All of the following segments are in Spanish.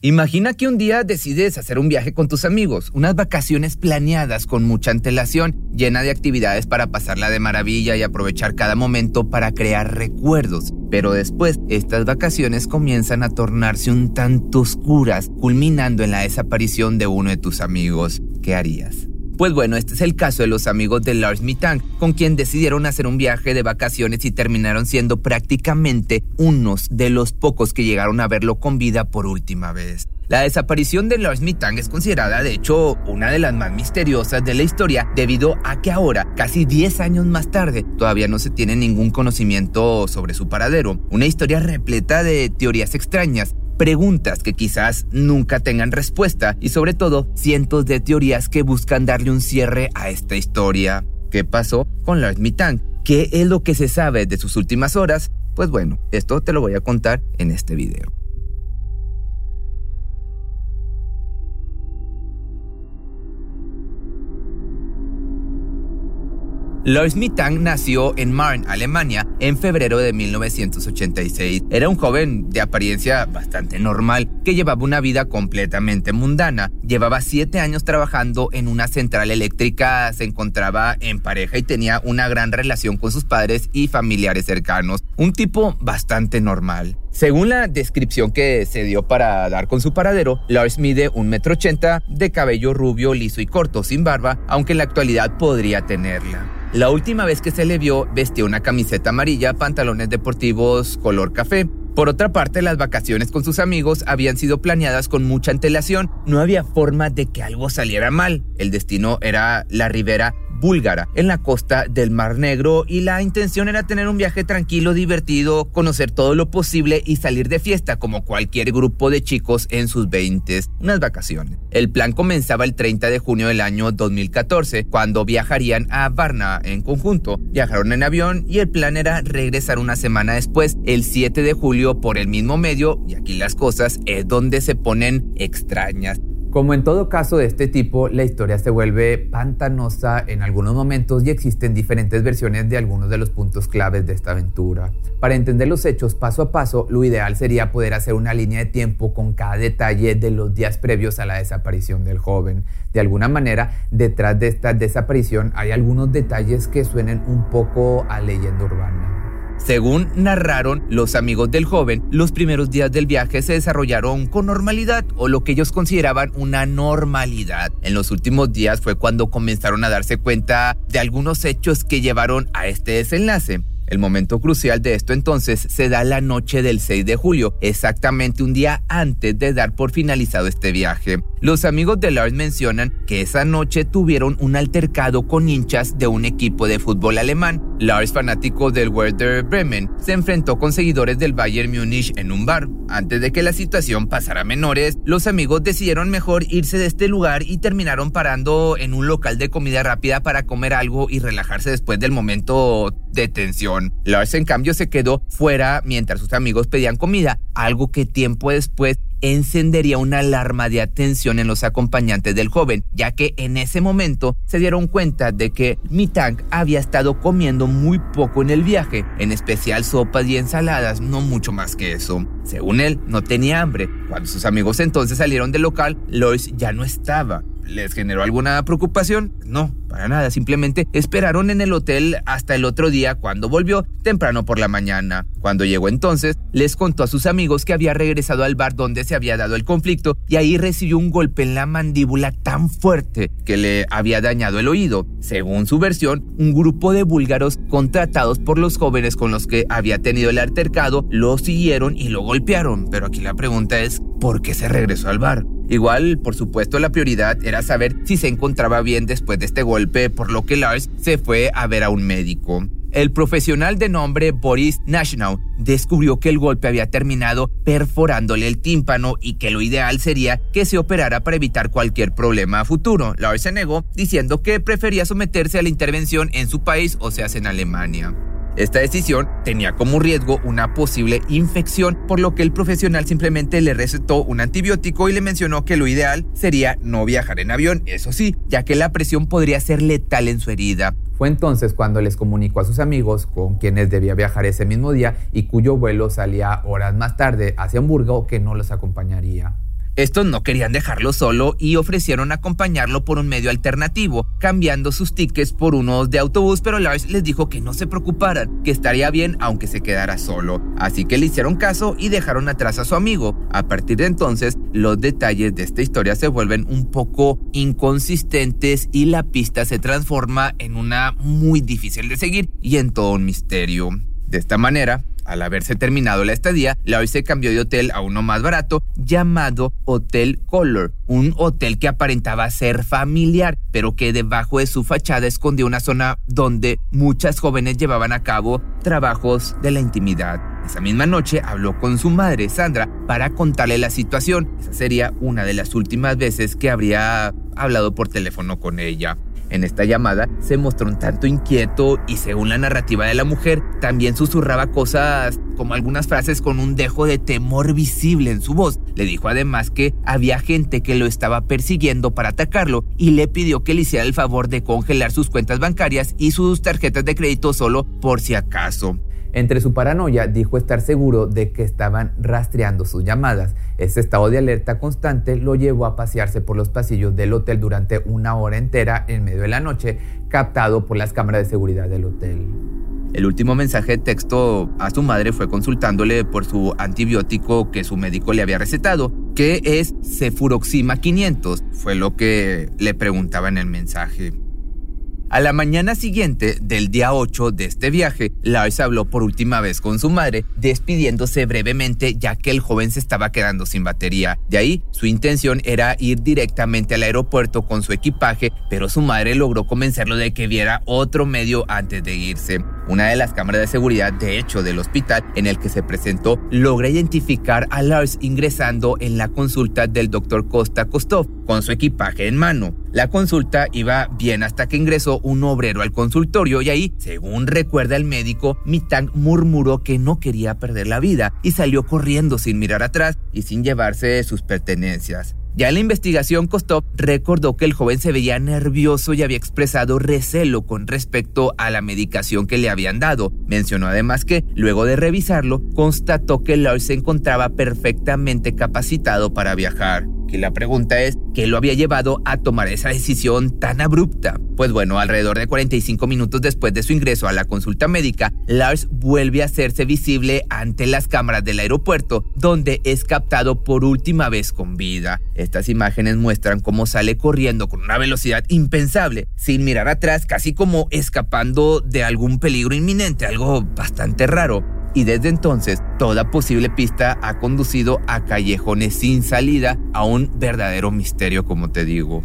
Imagina que un día decides hacer un viaje con tus amigos, unas vacaciones planeadas con mucha antelación, llena de actividades para pasarla de maravilla y aprovechar cada momento para crear recuerdos. Pero después, estas vacaciones comienzan a tornarse un tanto oscuras, culminando en la desaparición de uno de tus amigos. ¿Qué harías? Pues bueno, este es el caso de los amigos de Lars Mitang, con quien decidieron hacer un viaje de vacaciones y terminaron siendo prácticamente unos de los pocos que llegaron a verlo con vida por última vez. La desaparición de Lars Mitang es considerada de hecho una de las más misteriosas de la historia debido a que ahora, casi 10 años más tarde, todavía no se tiene ningún conocimiento sobre su paradero. Una historia repleta de teorías extrañas preguntas que quizás nunca tengan respuesta y sobre todo cientos de teorías que buscan darle un cierre a esta historia. ¿Qué pasó con Lars Mitang? ¿Qué es lo que se sabe de sus últimas horas? Pues bueno, esto te lo voy a contar en este video. Lois Mitang nació en Marne, Alemania, en febrero de 1986. Era un joven de apariencia bastante normal que llevaba una vida completamente mundana. Llevaba siete años trabajando en una central eléctrica, se encontraba en pareja y tenía una gran relación con sus padres y familiares cercanos. Un tipo bastante normal. Según la descripción que se dio para dar con su paradero, Lars mide un metro ochenta, de cabello rubio, liso y corto, sin barba, aunque en la actualidad podría tenerla. La última vez que se le vio vestía una camiseta amarilla, pantalones deportivos color café. Por otra parte, las vacaciones con sus amigos habían sido planeadas con mucha antelación. No había forma de que algo saliera mal. El destino era la ribera búlgara en la costa del Mar Negro y la intención era tener un viaje tranquilo, divertido, conocer todo lo posible y salir de fiesta como cualquier grupo de chicos en sus 20, unas vacaciones. El plan comenzaba el 30 de junio del año 2014, cuando viajarían a Varna en conjunto. Viajaron en avión y el plan era regresar una semana después, el 7 de julio, por el mismo medio, y aquí las cosas es donde se ponen extrañas. Como en todo caso de este tipo, la historia se vuelve pantanosa en algunos momentos y existen diferentes versiones de algunos de los puntos claves de esta aventura. Para entender los hechos paso a paso, lo ideal sería poder hacer una línea de tiempo con cada detalle de los días previos a la desaparición del joven. De alguna manera, detrás de esta desaparición hay algunos detalles que suenen un poco a leyenda urbana. Según narraron los amigos del joven, los primeros días del viaje se desarrollaron con normalidad o lo que ellos consideraban una normalidad. En los últimos días fue cuando comenzaron a darse cuenta de algunos hechos que llevaron a este desenlace. El momento crucial de esto entonces se da la noche del 6 de julio, exactamente un día antes de dar por finalizado este viaje. Los amigos de Lars mencionan que esa noche tuvieron un altercado con hinchas de un equipo de fútbol alemán. Lars, fanático del Werder Bremen, se enfrentó con seguidores del Bayern Múnich en un bar. Antes de que la situación pasara menores, los amigos decidieron mejor irse de este lugar y terminaron parando en un local de comida rápida para comer algo y relajarse después del momento de tensión. Lars en cambio se quedó fuera mientras sus amigos pedían comida, algo que tiempo después encendería una alarma de atención en los acompañantes del joven, ya que en ese momento se dieron cuenta de que Mitang había estado comiendo muy poco en el viaje, en especial sopas y ensaladas, no mucho más que eso. Según él, no tenía hambre. Cuando sus amigos entonces salieron del local, Lois ya no estaba. ¿Les generó alguna preocupación? No, para nada, simplemente esperaron en el hotel hasta el otro día cuando volvió temprano por la mañana. Cuando llegó entonces, les contó a sus amigos que había regresado al bar donde se había dado el conflicto y ahí recibió un golpe en la mandíbula tan fuerte que le había dañado el oído. Según su versión, un grupo de búlgaros contratados por los jóvenes con los que había tenido el altercado lo siguieron y lo golpearon. Pero aquí la pregunta es, ¿por qué se regresó al bar? Igual, por supuesto, la prioridad era saber si se encontraba bien después de este golpe, por lo que Lars se fue a ver a un médico. El profesional de nombre Boris Nashnau descubrió que el golpe había terminado perforándole el tímpano y que lo ideal sería que se operara para evitar cualquier problema a futuro. Lars se negó diciendo que prefería someterse a la intervención en su país, o sea, en Alemania. Esta decisión tenía como riesgo una posible infección, por lo que el profesional simplemente le recetó un antibiótico y le mencionó que lo ideal sería no viajar en avión, eso sí, ya que la presión podría ser letal en su herida. Fue entonces cuando les comunicó a sus amigos con quienes debía viajar ese mismo día y cuyo vuelo salía horas más tarde hacia Hamburgo que no los acompañaría. Estos no querían dejarlo solo y ofrecieron acompañarlo por un medio alternativo, cambiando sus tickets por unos de autobús, pero Lars les dijo que no se preocuparan, que estaría bien aunque se quedara solo. Así que le hicieron caso y dejaron atrás a su amigo. A partir de entonces, los detalles de esta historia se vuelven un poco inconsistentes y la pista se transforma en una muy difícil de seguir y en todo un misterio. De esta manera, al haberse terminado la estadía, Lloyd se cambió de hotel a uno más barato llamado Hotel Color, un hotel que aparentaba ser familiar, pero que debajo de su fachada escondía una zona donde muchas jóvenes llevaban a cabo trabajos de la intimidad. Esa misma noche habló con su madre, Sandra, para contarle la situación. Esa sería una de las últimas veces que habría hablado por teléfono con ella. En esta llamada se mostró un tanto inquieto y según la narrativa de la mujer, también susurraba cosas como algunas frases con un dejo de temor visible en su voz. Le dijo además que había gente que lo estaba persiguiendo para atacarlo y le pidió que le hiciera el favor de congelar sus cuentas bancarias y sus tarjetas de crédito solo por si acaso. Entre su paranoia dijo estar seguro de que estaban rastreando sus llamadas. Ese estado de alerta constante lo llevó a pasearse por los pasillos del hotel durante una hora entera en medio de la noche, captado por las cámaras de seguridad del hotel. El último mensaje de texto a su madre fue consultándole por su antibiótico que su médico le había recetado, que es Cefuroxima 500, fue lo que le preguntaba en el mensaje. A la mañana siguiente del día 8 de este viaje, Lars habló por última vez con su madre, despidiéndose brevemente ya que el joven se estaba quedando sin batería. De ahí, su intención era ir directamente al aeropuerto con su equipaje, pero su madre logró convencerlo de que viera otro medio antes de irse. Una de las cámaras de seguridad, de hecho, del hospital en el que se presentó, logra identificar a Lars ingresando en la consulta del doctor Costa Kostov con su equipaje en mano. La consulta iba bien hasta que ingresó un obrero al consultorio y ahí, según recuerda el médico, Mitang murmuró que no quería perder la vida y salió corriendo sin mirar atrás y sin llevarse sus pertenencias. Ya en la investigación, Kostov recordó que el joven se veía nervioso y había expresado recelo con respecto a la medicación que le habían dado. Mencionó además que, luego de revisarlo, constató que Lars se encontraba perfectamente capacitado para viajar. Y la pregunta es, ¿qué lo había llevado a tomar esa decisión tan abrupta? Pues bueno, alrededor de 45 minutos después de su ingreso a la consulta médica, Lars vuelve a hacerse visible ante las cámaras del aeropuerto, donde es captado por última vez con vida. Estas imágenes muestran cómo sale corriendo con una velocidad impensable, sin mirar atrás, casi como escapando de algún peligro inminente, algo bastante raro y desde entonces toda posible pista ha conducido a callejones sin salida, a un verdadero misterio como te digo.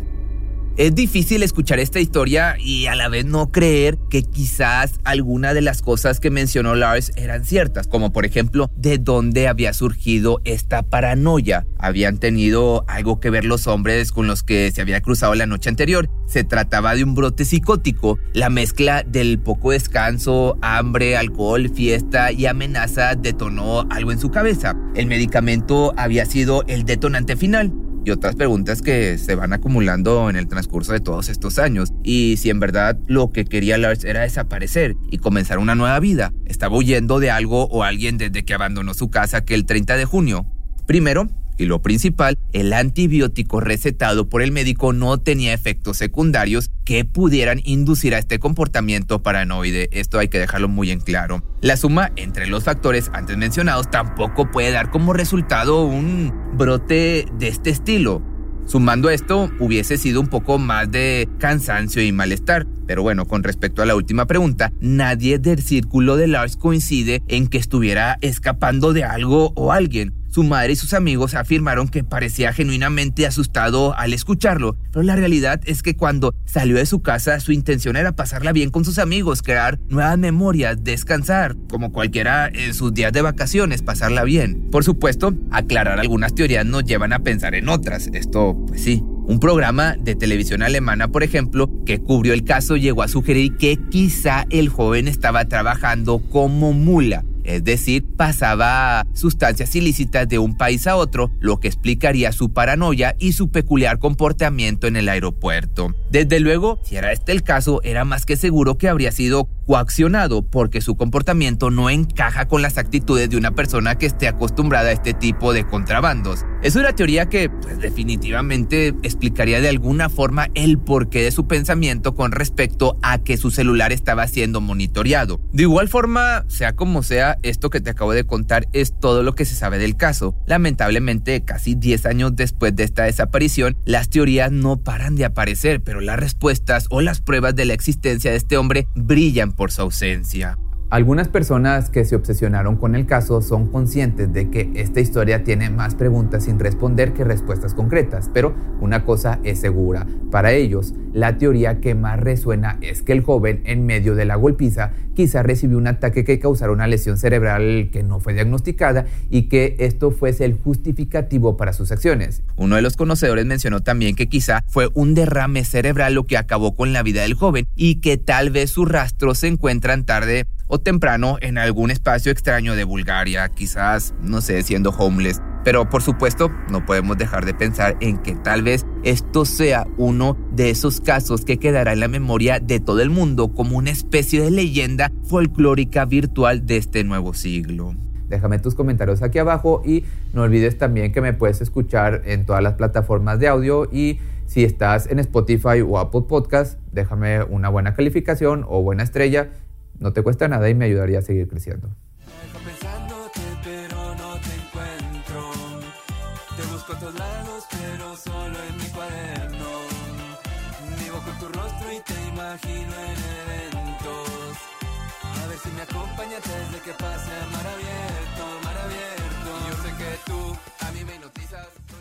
Es difícil escuchar esta historia y a la vez no creer que quizás alguna de las cosas que mencionó Lars eran ciertas, como por ejemplo de dónde había surgido esta paranoia. Habían tenido algo que ver los hombres con los que se había cruzado la noche anterior. Se trataba de un brote psicótico, la mezcla del poco descanso, hambre, alcohol, fiesta y amenaza detonó algo en su cabeza. El medicamento había sido el detonante final y otras preguntas que se van acumulando en el transcurso de todos estos años. Y si en verdad lo que quería Lars era desaparecer y comenzar una nueva vida, estaba huyendo de algo o alguien desde que abandonó su casa que el 30 de junio. Primero, y lo principal, el antibiótico recetado por el médico no tenía efectos secundarios que pudieran inducir a este comportamiento paranoide. Esto hay que dejarlo muy en claro. La suma entre los factores antes mencionados tampoco puede dar como resultado un brote de este estilo. Sumando esto, hubiese sido un poco más de cansancio y malestar. Pero bueno, con respecto a la última pregunta, nadie del círculo de Lars coincide en que estuviera escapando de algo o alguien. Su madre y sus amigos afirmaron que parecía genuinamente asustado al escucharlo, pero la realidad es que cuando salió de su casa su intención era pasarla bien con sus amigos, crear nuevas memorias, descansar, como cualquiera en sus días de vacaciones, pasarla bien. Por supuesto, aclarar algunas teorías nos llevan a pensar en otras. Esto, pues sí, un programa de televisión alemana, por ejemplo, que cubrió el caso llegó a sugerir que quizá el joven estaba trabajando como mula es decir, pasaba sustancias ilícitas de un país a otro, lo que explicaría su paranoia y su peculiar comportamiento en el aeropuerto. Desde luego, si era este el caso, era más que seguro que habría sido coaccionado porque su comportamiento no encaja con las actitudes de una persona que esté acostumbrada a este tipo de contrabandos. Es una teoría que pues, definitivamente explicaría de alguna forma el porqué de su pensamiento con respecto a que su celular estaba siendo monitoreado. De igual forma, sea como sea, esto que te acabo de contar es todo lo que se sabe del caso. Lamentablemente, casi 10 años después de esta desaparición, las teorías no paran de aparecer, pero las respuestas o las pruebas de la existencia de este hombre brillan por su ausencia. Algunas personas que se obsesionaron con el caso son conscientes de que esta historia tiene más preguntas sin responder que respuestas concretas, pero una cosa es segura, para ellos la teoría que más resuena es que el joven en medio de la golpiza quizá recibió un ataque que causara una lesión cerebral que no fue diagnosticada y que esto fuese el justificativo para sus acciones. Uno de los conocedores mencionó también que quizá fue un derrame cerebral lo que acabó con la vida del joven y que tal vez sus rastros se encuentran tarde o temprano en algún espacio extraño de Bulgaria, quizás, no sé, siendo homeless. Pero por supuesto, no podemos dejar de pensar en que tal vez esto sea uno de esos casos que quedará en la memoria de todo el mundo como una especie de leyenda folclórica virtual de este nuevo siglo. Déjame tus comentarios aquí abajo y no olvides también que me puedes escuchar en todas las plataformas de audio y si estás en Spotify o Apple Podcast, déjame una buena calificación o buena estrella no te cuesta nada y me ayudaría a seguir creciendo. Que pase mar abierto, mar abierto. Yo sé que tú a mí me notizas.